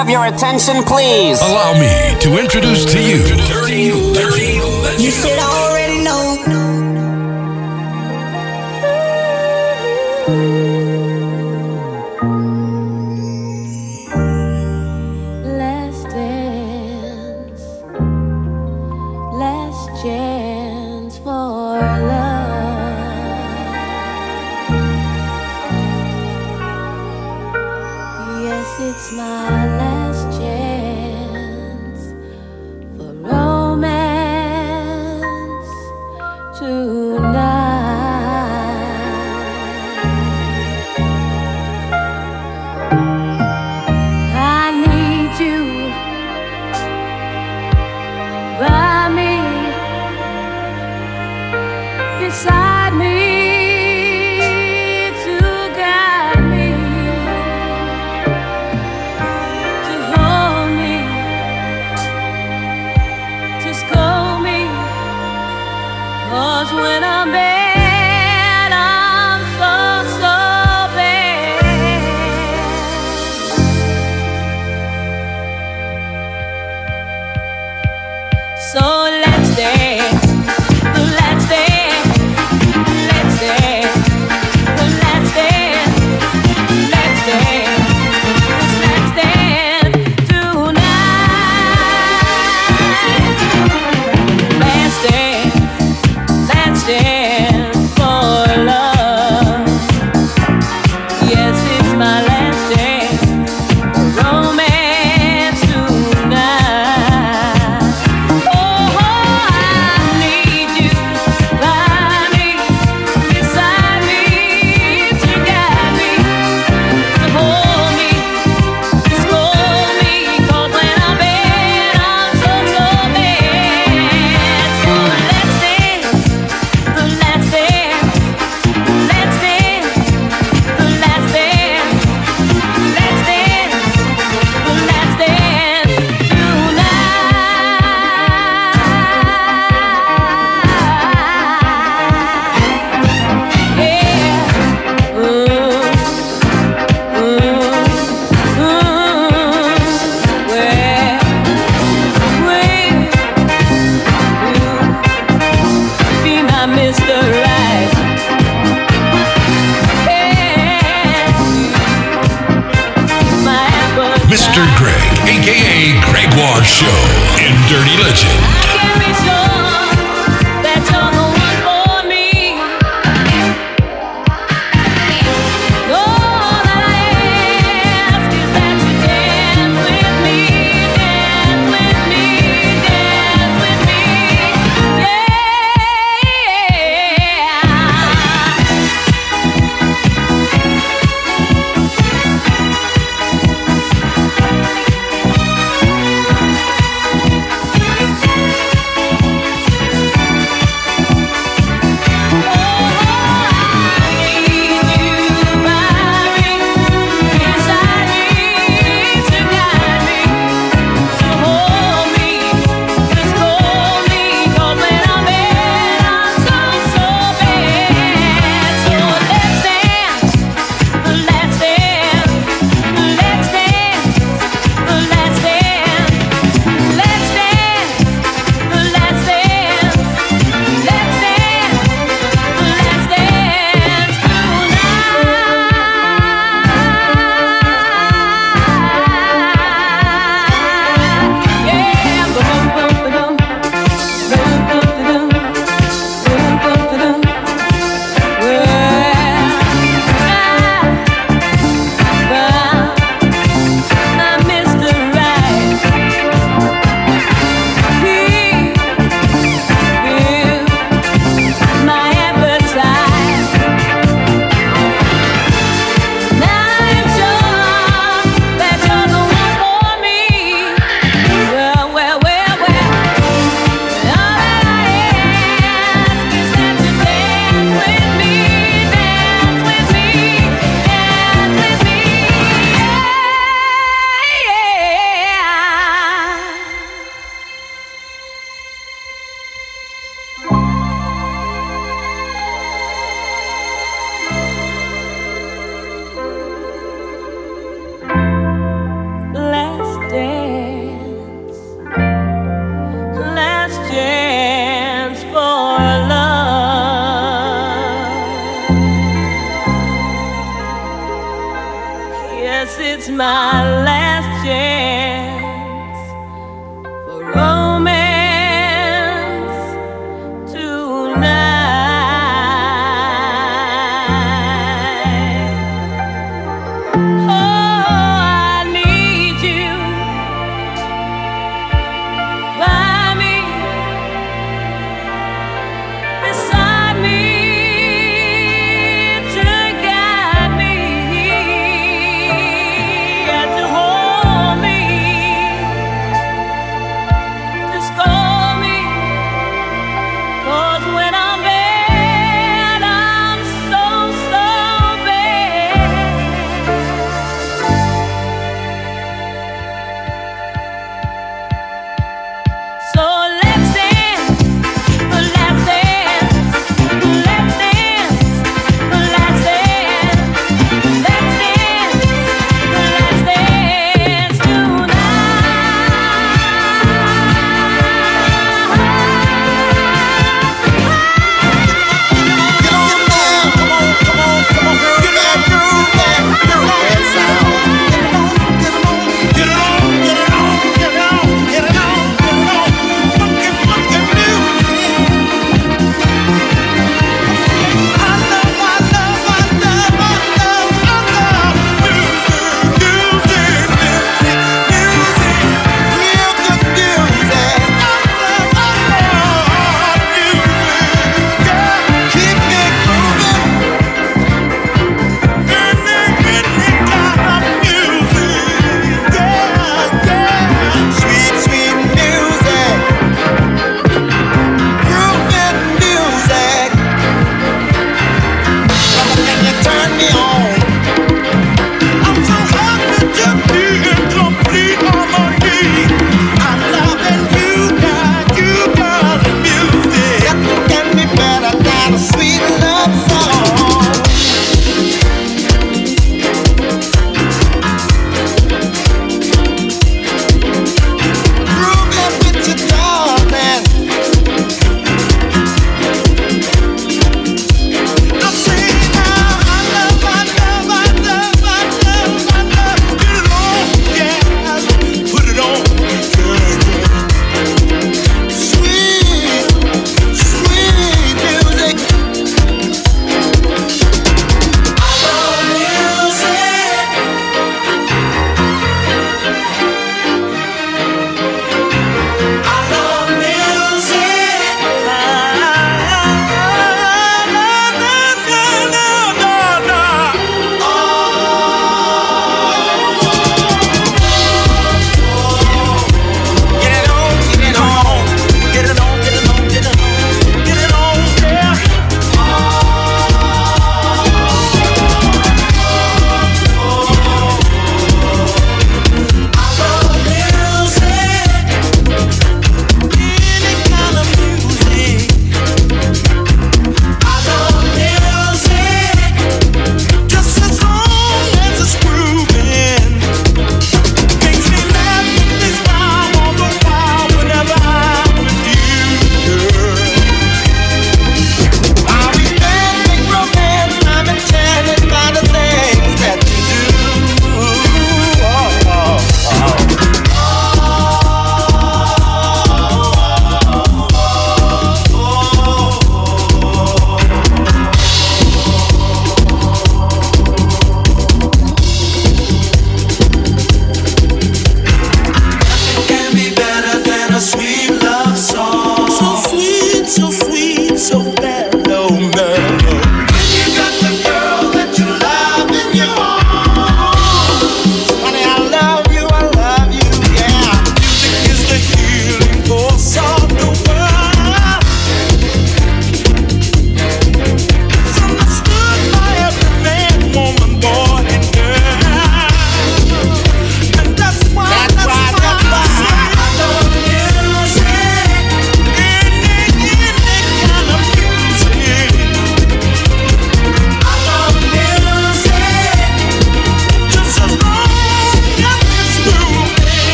have your attention, please? Allow me to introduce to you Dirty, Dirty You should already know.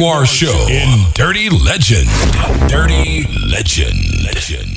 Gregoire Show in Dirty Legend. Dirty Legend. Legend.